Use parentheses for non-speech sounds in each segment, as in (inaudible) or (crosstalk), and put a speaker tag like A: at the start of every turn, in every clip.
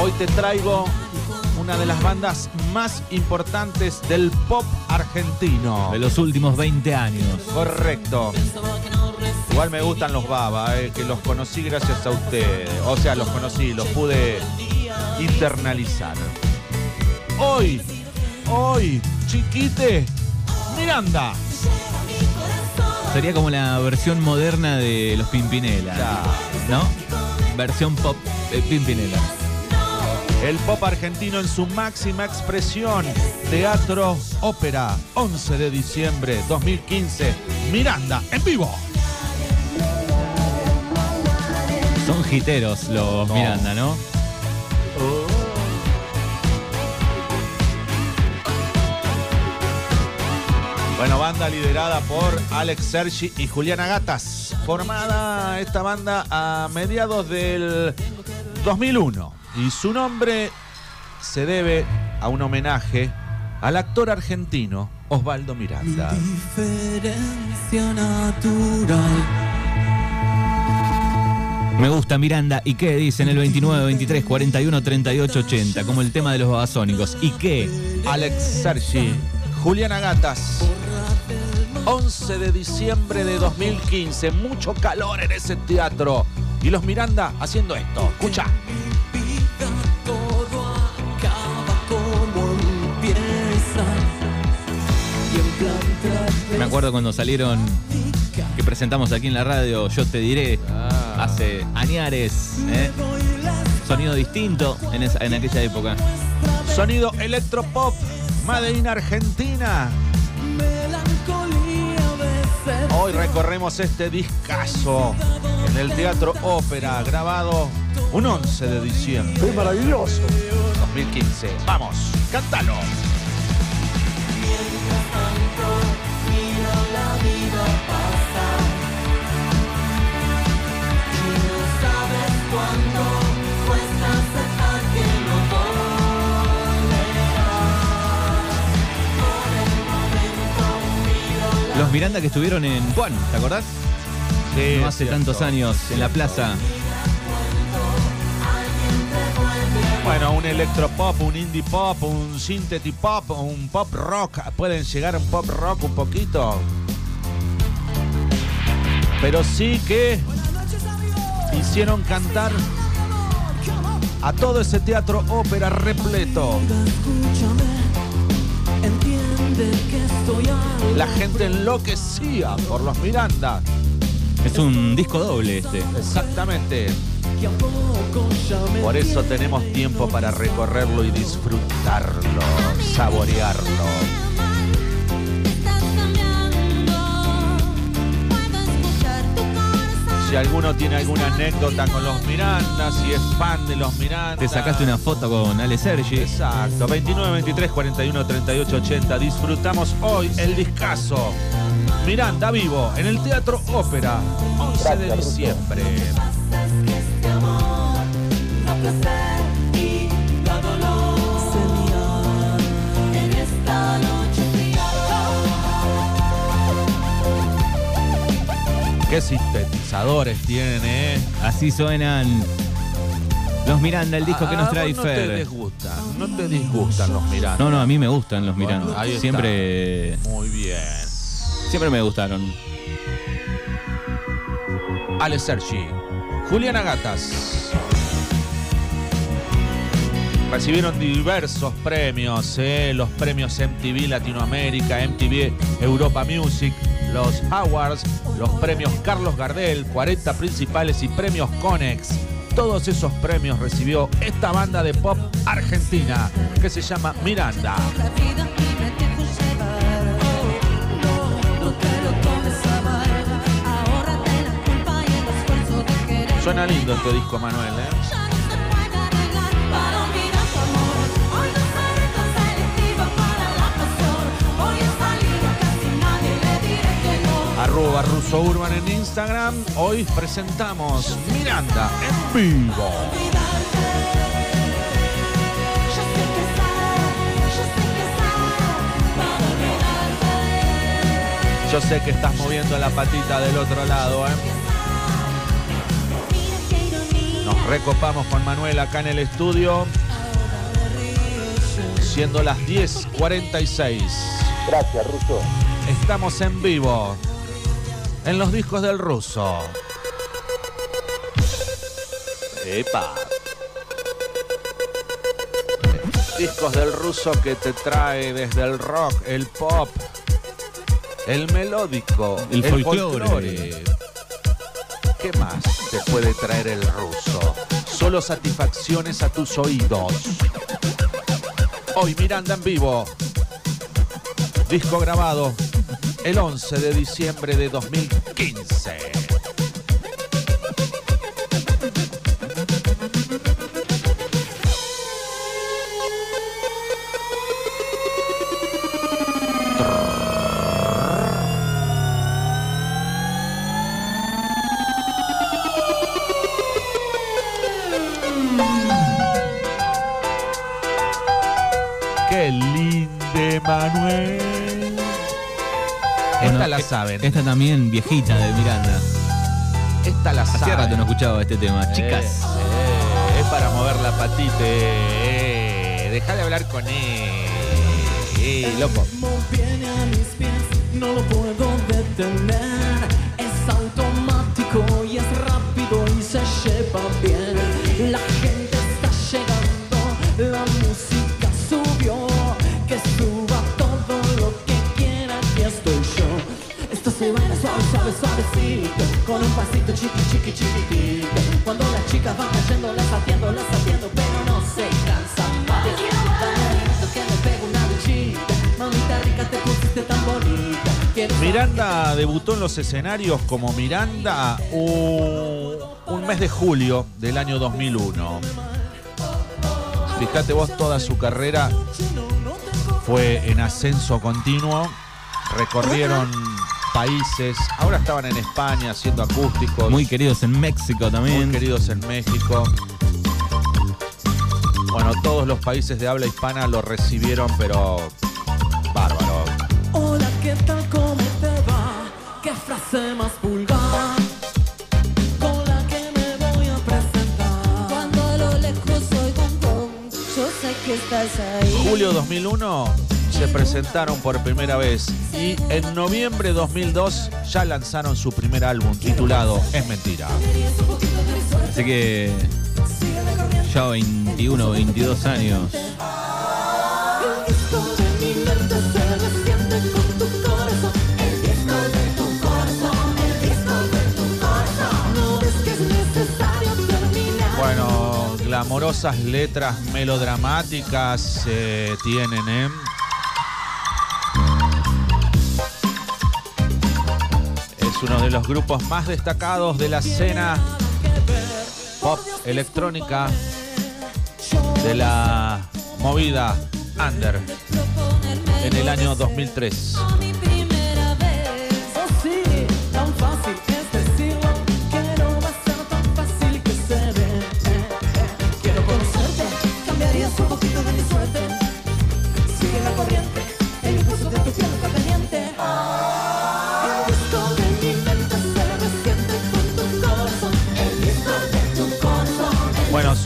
A: Hoy te traigo una de las bandas más importantes del pop argentino.
B: De los últimos 20 años.
A: Correcto. Igual me gustan los Baba, eh, que los conocí gracias a ustedes. O sea, los conocí, los pude internalizar. Hoy, hoy, chiquite, Miranda.
B: Sería como la versión moderna de los Pimpinela.
A: Ya.
B: ¿No? Versión pop de Pimpinela.
A: El pop argentino en su máxima expresión. Teatro Ópera, 11 de diciembre 2015. Miranda, en vivo.
B: Son giteros los
A: No.
B: Miranda, ¿no?
A: Bueno, banda liderada por Alex Sergi y Juliana Gatas. Formada esta banda a mediados del 2001. Y su nombre se debe a un homenaje al actor argentino Osvaldo Miranda.
C: Diferencia natural.
B: Me gusta Miranda. ¿Y qué dicen el 29, 23, 41, 38, 80? Como el tema de los babasónicos. ¿Y qué?
A: Alex Sergi, Juliana Gatas. 11 de diciembre de 2015. Mucho calor en ese teatro. Y los Miranda haciendo esto. Escucha.
B: Me acuerdo cuando salieron, que presentamos aquí en la radio, Yo Te Diré, hace añares. ¿eh? Sonido distinto en, esa- en aquella época.
A: Sonido electropop. Made in Argentina.
C: melancolía a veces.
A: Hoy recorremos este discazo en el Teatro Ópera, grabado un 11 de diciembre. ¡Qué maravilloso! 2015. Vamos, cántalo.
B: Los Miranda que estuvieron en Juan, ¿te acordás?
A: Sí,
B: No hace
A: cierto.
B: tantos años, en la plaza.
A: Bueno, un electropop, un indie pop, un synthety pop, un pop rock. Pueden llegar a un pop rock un poquito. Pero sí que hicieron cantar a todo ese teatro ópera repleto. La gente enloquecía por los Miranda.
B: Es un disco doble este.
A: Exactamente. Por eso tenemos tiempo para recorrerlo y disfrutarlo, saborearlo. Si alguno tiene alguna anécdota con los Miranda, si es fan de los Miranda.
B: Te sacaste una foto con Ale Sergi.
A: Exacto, 29, 23, 41, 38, 80. Disfrutamos hoy el discazo. Miranda vivo en el Teatro Ópera, 11 de diciembre. Qué sintetizadores tienen, ¿eh?
B: Así suenan los Miranda, el disco que nos trae
A: vos no te
B: Fer.
A: disgustan, no te disgustan los Miranda.
B: No, no, a mí me gustan los
A: Bueno,
B: Miranda.
A: ahí está.
B: Siempre,
A: Muy bien.
B: Siempre me gustaron.
A: Ale Sergi, Juliana Gatas. Recibieron diversos premios, ¿eh? los premios MTV Latinoamérica, MTV Europa Music, los Awards, los premios Carlos Gardel, 40 principales y premios Conex. Todos esos premios recibió esta banda de pop argentina que se llama Miranda.
D: Casi nadie le diré que no.
A: Arroba Russo Urban en Instagram. Hoy presentamos Miranda en vivo.
D: Yo sé que
A: estás moviendo la patita del otro lado, ¿eh? Nos recopamos con Manuel acá en el estudio. Siendo las 10.46.
E: Gracias, Ruso.
A: Estamos en vivo. En los discos del ruso. Epa. Discos del ruso que te trae desde el rock, el pop, el melódico,
B: El folclore.
A: ¿Qué más te puede traer el ruso? Solo satisfacciones a tus oídos. Hoy Miranda en vivo. Disco grabado el 11 de diciembre de 2015. Saben.
B: Esta también viejita de Miranda.
A: Esta la
B: Hacía
A: saben.
B: rato no escuchaba este tema. Chicas.
A: Eh, es para mover la patita. Eh, deja de hablar con él. Eh, loco.
C: ritmo viene a mis pies, no lo puedo detener. Es automático y es rápido y se lleva bien. La gente suave, suave, suavecito, con un pasito chiqui, chiqui, chiquitito. Cuando las chicas van cayendo, las atiendo, las atiendo, pero no se cansan más. Dame esto que me pego una duchita, mamita rica te pusiste tan bonita. Quiero
A: Miranda debutó en los escenarios como Miranda un, un mes de julio del año 2001. Fíjate vos, toda su carrera fue en ascenso continuo. Recorrieron países. Ahora estaban en España haciendo acústicos.
B: Muy queridos en México
A: muy
B: también.
A: queridos en México. Bueno, todos los países de habla hispana lo recibieron, pero bárbaro.
C: Hola, ¿qué tal? ¿Cómo te va? ¿Qué frase más vulgar? Con la que me voy a presentar.
D: Cuando a lo lejos oigo un gong, yo sé que estás ahí.
A: Julio 2001 se presentaron por primera vez y en noviembre 2002 ya lanzaron su primer álbum titulado Es Mentira.
B: Así que ya 21, 22 años.
C: De de de.
A: Bueno, glamorosas letras melodramáticas eh, tienen, ¿eh? Uno de los grupos más destacados de la escena pop electrónica de la movida Under en el año 2003.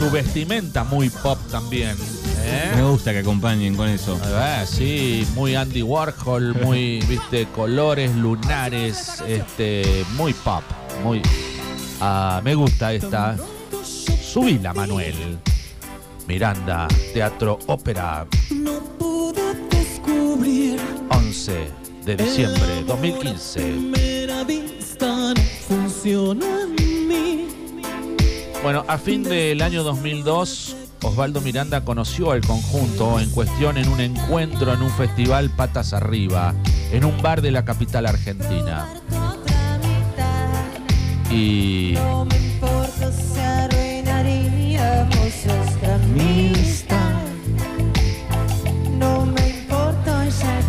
A: Su vestimenta muy pop también. ¿eh?
B: Me gusta que acompañen con eso.
A: Ah, sí, muy Andy Warhol, muy, (laughs) viste, colores lunares, este, muy pop, muy. Ah, me gusta esta. Subila, Manuel. Miranda, Teatro Ópera,
C: No pude descubrir
A: 11 de diciembre 2015. Bueno, a fin del año 2002, Osvaldo Miranda conoció al conjunto en cuestión en un encuentro en un festival Patas Arriba, en un bar de la capital argentina. Y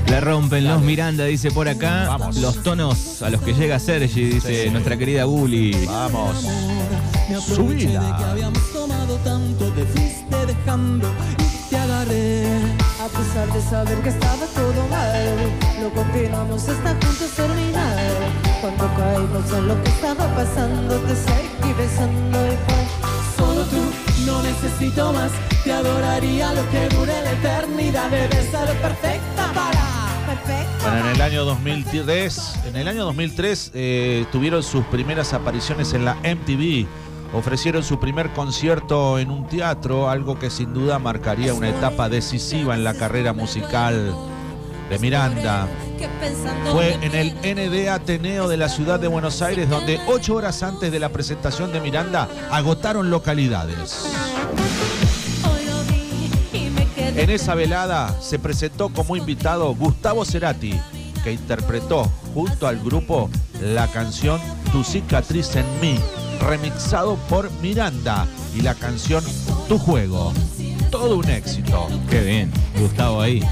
B: La rompen los Miranda, dice por acá.
A: Vamos.
B: Los tonos a los que llega Sergi, dice
A: Sí.
B: nuestra querida Bully.
A: vamos.
C: Me aproveché de que habíamos tomado tanto, te fuiste dejando y te agarré.
D: A pesar de saber que estaba todo mal, lo continuamos hasta juntos terminar. Cuando caímos en lo que estaba pasando, te seguí besando y fue
C: tú, no necesito más. Te adoraría lo que dure la eternidad. Debes ser perfecta para.
A: Bueno, en el año 2003, en el año 2003 eh, tuvieron sus primeras apariciones en la MTV. Ofrecieron su primer concierto en un teatro, algo que sin duda marcaría una etapa decisiva en la carrera musical de Miranda. Fue en el ND Ateneo de la ciudad de Buenos Aires, donde ocho horas antes de la presentación de Miranda agotaron localidades. En esa velada se presentó como invitado Gustavo Cerati, que interpretó junto al grupo la canción Tu cicatriz en mí, remixado por Miranda, y la canción Tu juego. Todo un éxito.
B: Qué bien, Gustavo ahí.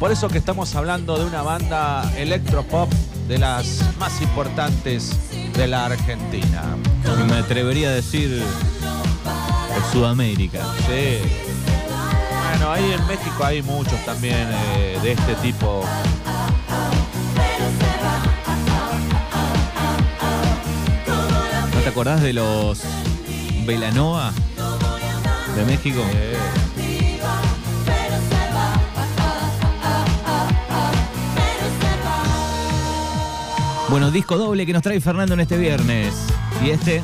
A: Por eso que estamos hablando de una banda electropop de las más importantes de la Argentina.
B: Me atrevería a decir de Sudamérica.
A: Sí. Bueno, ahí en México hay muchos también eh, de este tipo.
B: Acordás de los Velanova de México?
A: Eh,
B: Bueno, disco doble que nos trae Fernando en este viernes. Y este,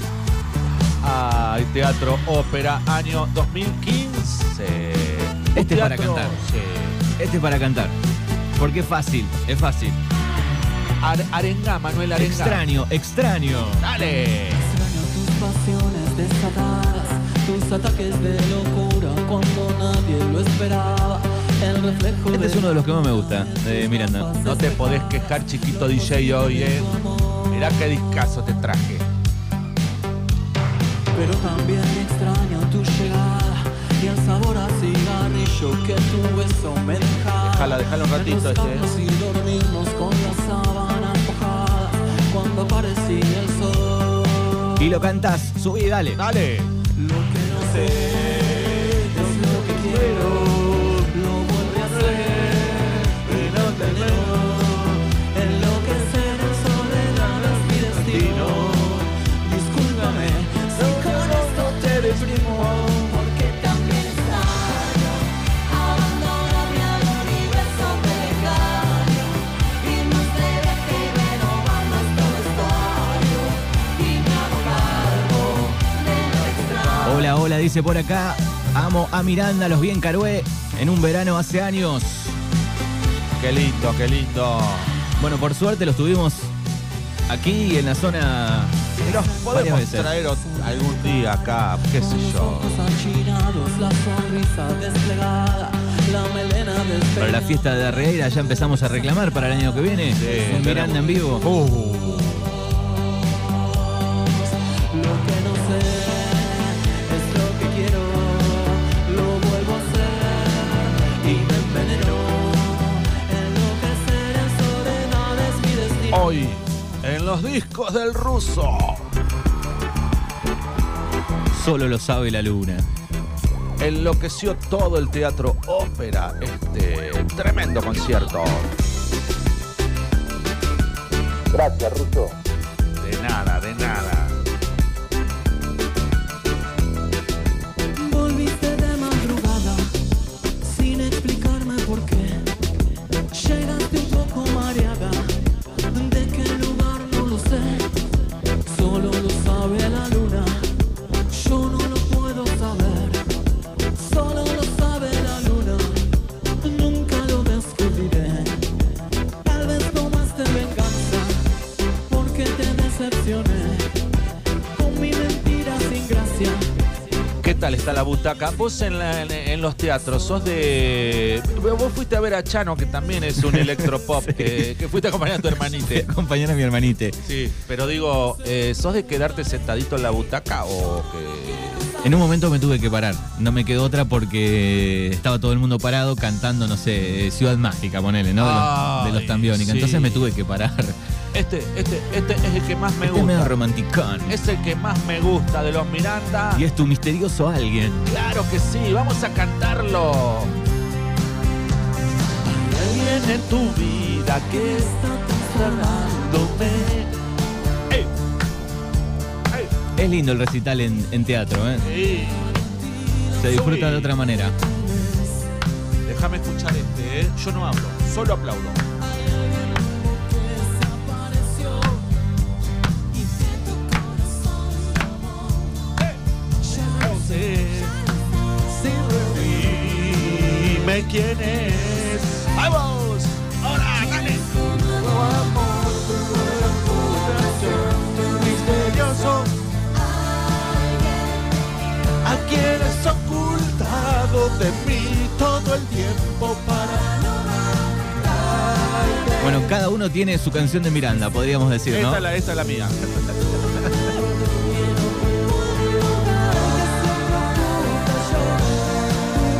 A: Ay, Teatro Ópera, año 2015. Un
B: Este es para cantar.
A: Sí.
B: este es para cantar. Porque es fácil, es fácil.
A: Ar- arenga, Manuel Arenga.
B: Extraño, extraño.
A: Dale.
C: Pasiones desatadas, tus ataques de locura cuando nadie lo esperaba. El reflejo
B: Este es uno de los que más me gusta, de Miranda.
A: No te podés quejar, chiquito DJ, hoy, ¿eh? Mirá qué discazo te traje.
C: Pero también extraño tu llegada y el sabor a cigarrillo que tu beso me dejaba.
A: Déjala, déjala un ratito, este,
C: Recostarnos y dormirnos con las sábanas mojadas cuando aparecía el sol.
B: Y lo cantás, subí, dale.
A: Dale.
C: Lo que no sé
B: dice por acá. Amo a Miranda, los bien Carué, en un verano hace años.
A: Qué lindo, qué lindo.
B: Bueno, por suerte los tuvimos aquí en la zona.
A: Los podemos
B: veces.
A: traer ot- algún día acá, qué sé yo.
B: Para la fiesta de Arreira ya empezamos a reclamar para el año que viene. Miranda en vivo.
A: Uh,
C: en
A: los discos del ruso.
B: Solo lo sabe la luna.
A: Enloqueció todo el teatro ópera. Este tremendo concierto.
E: Gracias, Russo.
A: De nada, de nada. Vos en, la- en- en los teatros sos de. Vos fuiste a ver a Chano, que también es un (laughs) electropop, que, que fuiste a acompañar a tu hermanite.
B: Acompañar a mi hermanite.
A: Sí, pero digo, eh, ¿sos de quedarte sentadito en la butaca o que.?
B: En un momento me tuve que parar. No me quedó otra porque estaba todo el mundo parado cantando, no sé, Ciudad Mágica, ponele, ¿no? De los, de los
A: Ay,
B: Tambiónica.
A: sí.
B: Entonces me tuve que parar.
A: Este, este, este es el que más me
B: Este es medio
A: gusta.
B: romanticón.
A: Es el que más me gusta de los Miranda.
B: Y es tu misterioso alguien.
A: Claro que sí, vamos a cantarlo. Hay alguien en tu vida que está transformándome.
B: Es lindo el recital en, en teatro, ¿eh?
A: Sí.
B: Se disfruta
A: Subí.
B: de otra manera.
A: Déjame escuchar este, ¿eh? Yo no hablo, solo aplaudo. Dime quién es. ¡Vamos! ¡Ahora, dale! Misterioso. A quienes ocultado de mí todo el tiempo para.
B: Bueno, cada uno tiene su canción de Miranda, podríamos decir, ¿no?
A: Esta, es la, esta es la mía.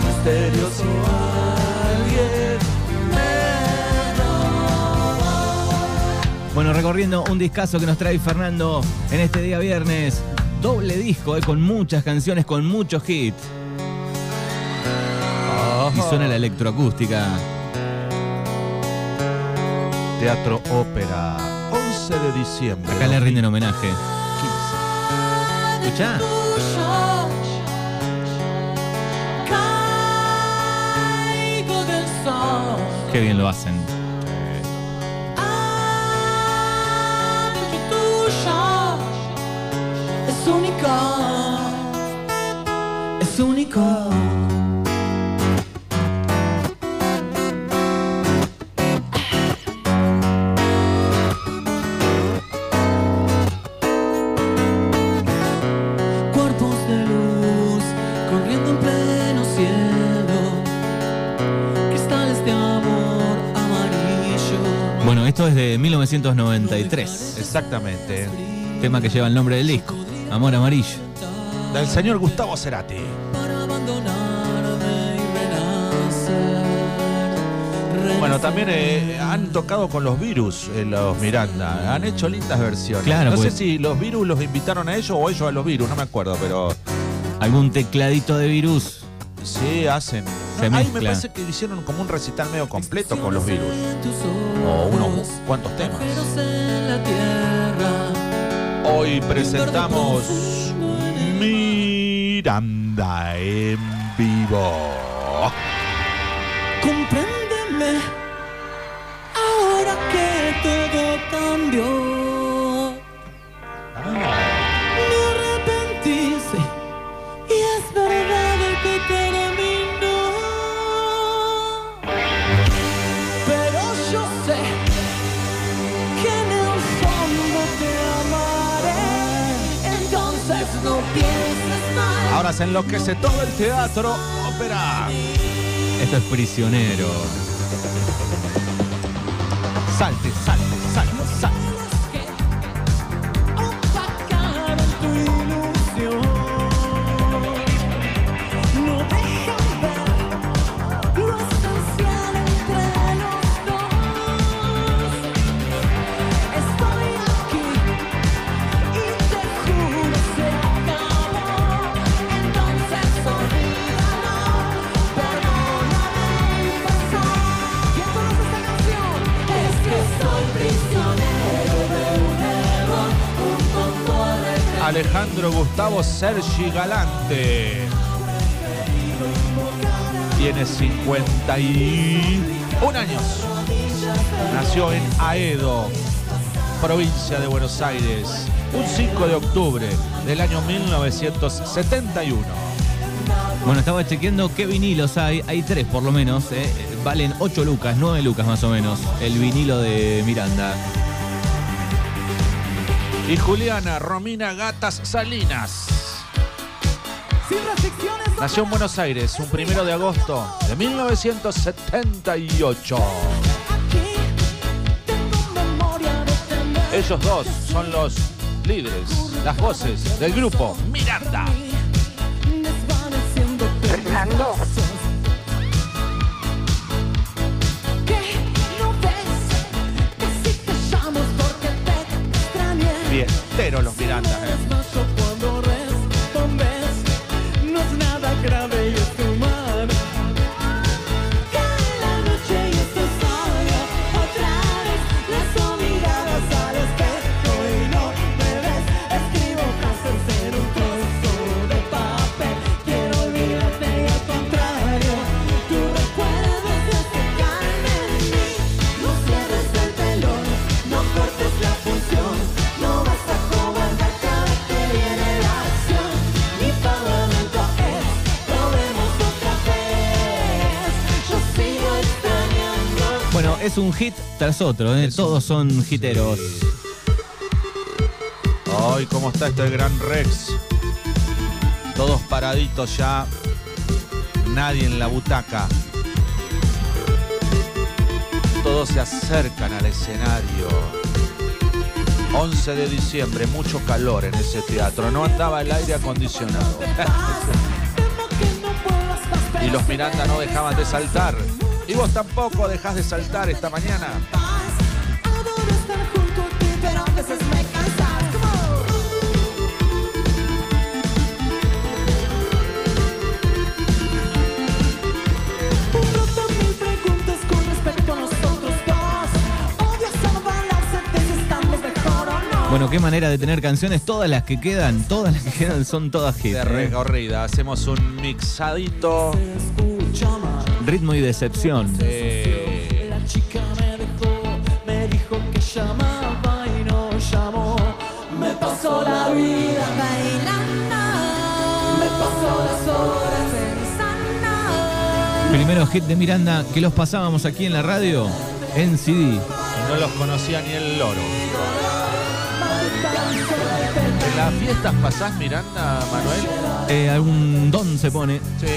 A: Misterioso alguien
B: Bueno, recorriendo un discazo que nos trae Fernando en este día viernes. Doble disco, eh, con muchas canciones, con muchos hits. Y suena la electroacústica.
A: Teatro Ópera, 11 de diciembre.
B: Acá le rinden homenaje. ¿Escuchá?
C: Caigo del sol.
B: Qué bien lo hacen.
C: Amarillo.
B: Bueno, esto es de 1993.
A: Exactamente.
B: Tema que lleva el nombre del disco. Amor amarillo.
A: Del señor Gustavo Cerati. Bueno, también eh, han tocado con los virus eh, los Miranda. Han hecho lindas versiones.
B: Claro,
A: no
B: pues-
A: sé si los virus los invitaron a ellos o ellos a los virus, no me acuerdo, pero
B: Algún tecladito de virus.
A: sí hacen.
B: Se
A: Ahí me parece que hicieron como un recital medio completo con los virus. O unos cuantos temas.
C: agujeros en la tierra.
A: Hoy presentamos Miranda en vivo.
C: Compréndeme cambió. Me arrepentí, sí, y es verdad que terminó. Pero yo sé que en el fondo te amaré. Entonces no pienses mal.
A: Ahora se enloquece todo el teatro ópera.
B: Esto es prisionero.
A: Salte, salte. Sergi Galante. Tiene 51 años. Nació en Aedo, provincia de Buenos Aires, un 5 de octubre del año 1971.
B: Bueno, estaba chequeando qué vinilos hay. Hay tres por lo menos. eh. Valen 8 lucas, 9 lucas más o menos. El vinilo de Miranda.
A: Y Juliana Romina Gatas Salinas. Nació en Buenos Aires un primero de agosto de 1978.
C: Aquí tengo memoria de tener
A: Ellos dos son los líderes, las voces del grupo Miranda.
C: Fernando.
A: Fiesteros los Miranda. eh.
C: Es
B: un hit tras otro, ¿eh? todos son hiteros.
A: Ay, cómo está este gran Rex. Todos paraditos ya. Nadie en la butaca. Todos se acercan al escenario. 11 de diciembre, mucho calor en ese teatro. No andaba el aire acondicionado. (laughs) y los Miranda no dejaban de saltar. Vos tampoco dejás de saltar esta mañana.
B: Bueno, qué manera de tener canciones. Todas las que quedan, todas las que quedan son todas hits.
A: De
B: ¿eh?
A: recorrida. Hacemos un mixadito.
B: Ritmo y decepción.
A: Eh,
C: La chica me dejó, me dijo que llamaba y no llamó. Me pasó la vida
D: Bailando,
C: me pasó las horas
D: pensando.
B: Primero hit de Miranda que los pasábamos aquí en la radio en CD.
A: no los conocía ni el loro. ¿En las fiestas pasás Miranda, Manuel?
B: Eh, algún Don se pone.
A: Sí.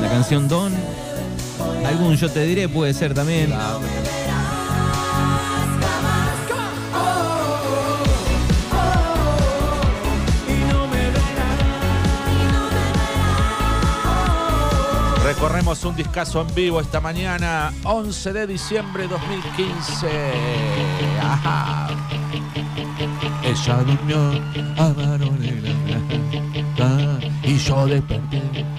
B: La canción Don. Algún Yo te diré puede ser también.
A: Recorremos un discazo en vivo esta mañana, 11 de diciembre 2015. Ajá. Ella durmió a mano negra y yo desperté.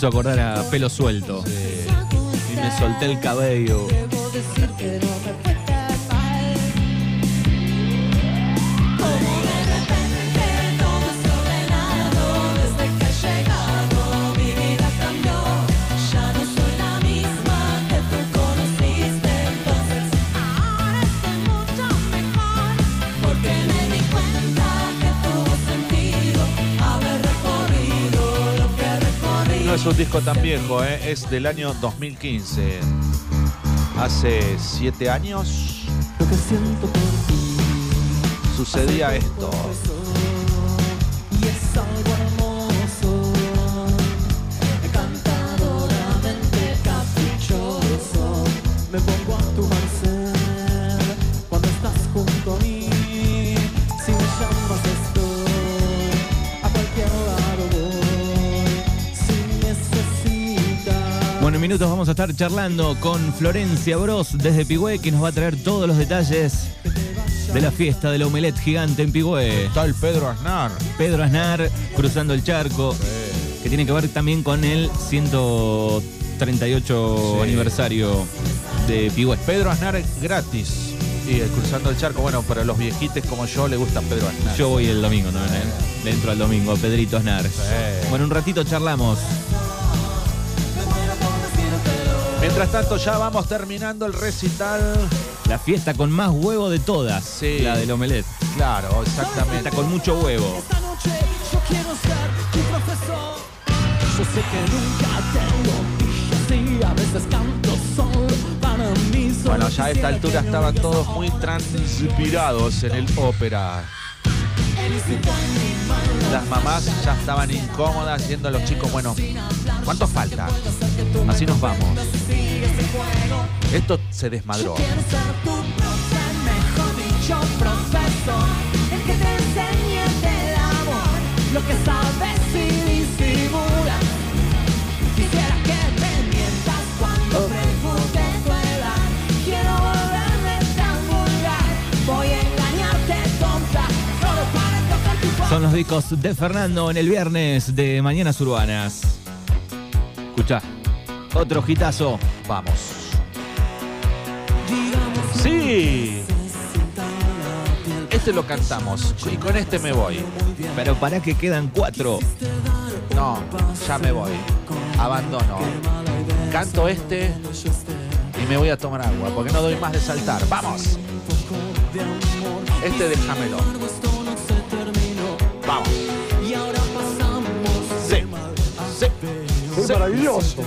B: Hizo acordar a pelo suelto. Y me solté el cabello.
D: Es
A: un disco tan viejo, ¿eh? es del año 2015. Hace siete años
C: Lo que siento por ti.
A: sucedía esto.
B: Minutos vamos a estar charlando con Florencia Bros desde Pigüé, que nos va a traer todos los detalles de la fiesta de la omelette gigante en Pigüé.
A: Está el Pedro Aznar.
B: Pedro Aznar cruzando el charco, que tiene que ver también con el 138
A: Sí.
B: aniversario de Pigüé.
A: Pedro Aznar gratis. Y eh, cruzando el charco, bueno, para los viejites como yo le gusta Pedro Aznar.
B: Yo voy el domingo también, ¿eh? Le entro al domingo, Pedrito Aznar. Bueno, un ratito charlamos.
A: Mientras tanto, ya vamos terminando el recital.
B: La fiesta con más huevo de todas.
A: Sí.
B: La del omelette.
A: Claro, exactamente.
B: Fiesta con mucho huevo.
C: Esta noche yo quiero ser tu profesor. Yo sé que nunca tengo y a veces canto solo para mí. solo
A: Bueno, ya a esta altura estaban todos muy transpirados en el ópera. Las mamás ya estaban incómodas yendo a los chicos, bueno, ¿cuánto falta? Así nos vamos. Esto se desmadró.
C: Quiero ser tu dicho, profesor.
D: El que te enseñe del amor
C: Lo que sabes y disimulas.
D: Quisiera que me mientas cuando pregunte tu edad. Quiero volverme tan vulgar. Voy a engañarte, tonta, solo para tocar tu cuerpo.
B: Son los discos de Fernando en el viernes de Mañanas Urbanas. Escucha, otro hitazo.
A: Vamos. Sí. Este lo cantamos y con este me voy.
B: Pero para que quedan cuatro.
A: No, ya me voy. Abandono. Canto este y me voy a tomar agua porque no doy más de saltar. ¡Vamos! Este déjamelo. Vamos.
E: ¡Qué maravilloso!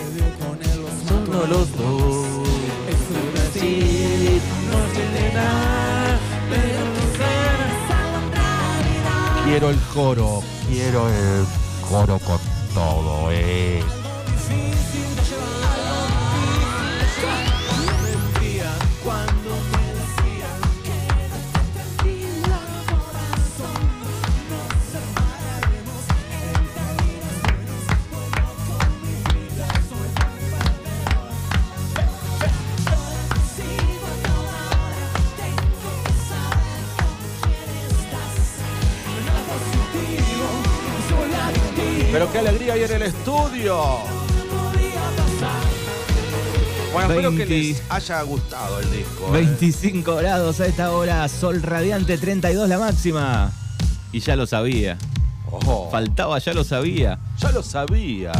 A: Solo los dos. Quiero el coro, quiero el coro con todo, eh. Pero qué alegría hay en el estudio. Bueno, espero que
B: 20.
A: les haya gustado el disco. eh.
B: 25 grados a esta hora, sol radiante, 32 la máxima. Y ya lo sabía. Faltaba, ya lo sabía.
A: ya lo sabía.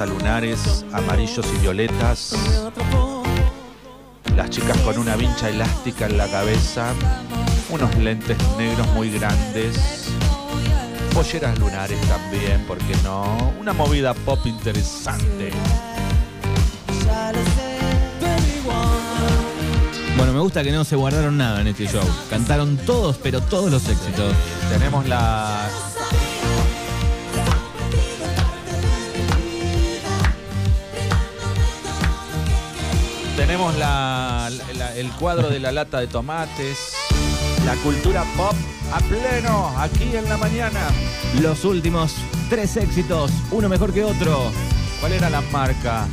A: A lunares, amarillos y violetas. Las chicas con una vincha elástica en la cabeza, unos lentes negros muy grandes, polleras lunares también, ¿por qué no? Una movida pop interesante.
B: Bueno, me gusta que no se guardaron nada en este show. Cantaron todos, pero todos los éxitos.
A: Tenemos la. Tenemos la, la- el cuadro de la lata de tomates. La cultura pop a pleno, aquí en la mañana.
B: Los últimos tres éxitos, uno mejor que otro.
A: ¿Cuál era la marca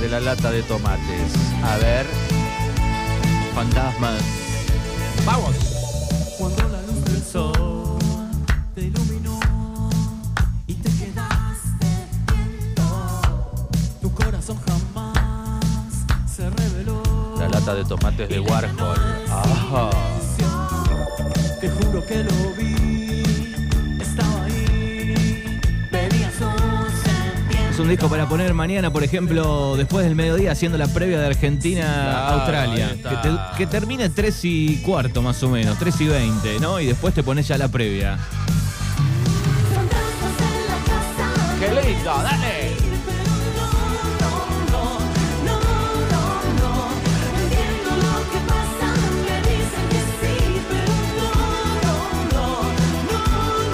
A: de la lata de tomates? A ver.
B: Fantasmas.
A: ¡Vamos!
C: Cuando la luz del sol
A: De tomates de Warhol. Ah,
C: Te juro que lo vi, estaba ahí, venías
B: Es un disco para poner mañana, por ejemplo, después del mediodía, haciendo la previa de
A: Claro,
B: Argentina-Australia.
A: ahí está.
B: Que, te- que termine 3 y cuarto, más o menos, 3 y 20, ¿no? Y después te pones ya la previa.
A: ¡Qué lindo! ¡Dale!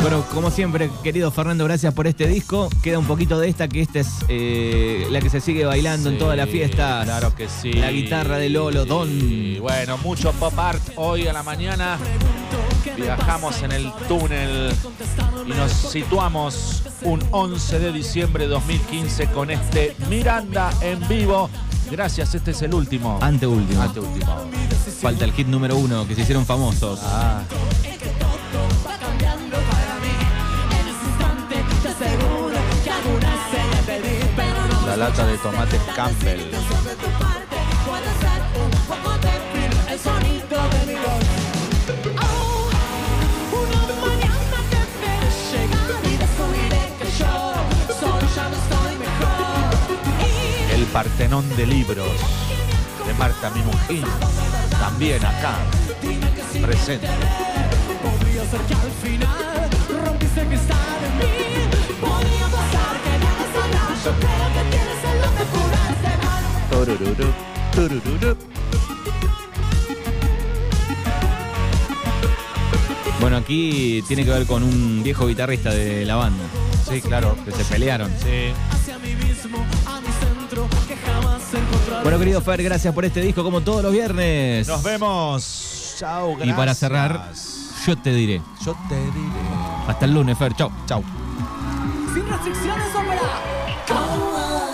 B: Bueno, como siempre, querido Fernando, gracias por este disco. Queda un poquito de esta, que esta es eh, la que se sigue bailando en toda la fiesta.
A: Claro que sí.
B: La guitarra de Lolo, Don.
A: Y bueno, mucho pop art hoy a la mañana. Viajamos en el túnel y nos situamos un 11 de diciembre de 2015 con este Miranda en vivo. Gracias, este es el último.
B: Anteúltimo.
A: Anteúltimo.
B: Falta el hit número uno, que se hicieron famosos.
A: Ah,
C: ya no estoy mejor.
A: El Partenón de libros de Marta Minujín. También acá. Presente.
C: Que al final.
A: Turururu, turururu.
B: Bueno, aquí tiene que ver con un viejo guitarrista de la banda.
A: Sí, claro.
B: Que se pelearon.
A: Sí.
C: Hacia mí mismo, a mi centro, que jamás encontraré.
B: Bueno, querido Fer, gracias por este disco como todos los viernes.
A: Nos vemos. Chao,
B: Y para cerrar,
A: gracias.
B: yo te diré.
A: yo te diré.
B: Hasta el lunes, Fer. Chau.
A: Chao.
C: sin restricciones ópera.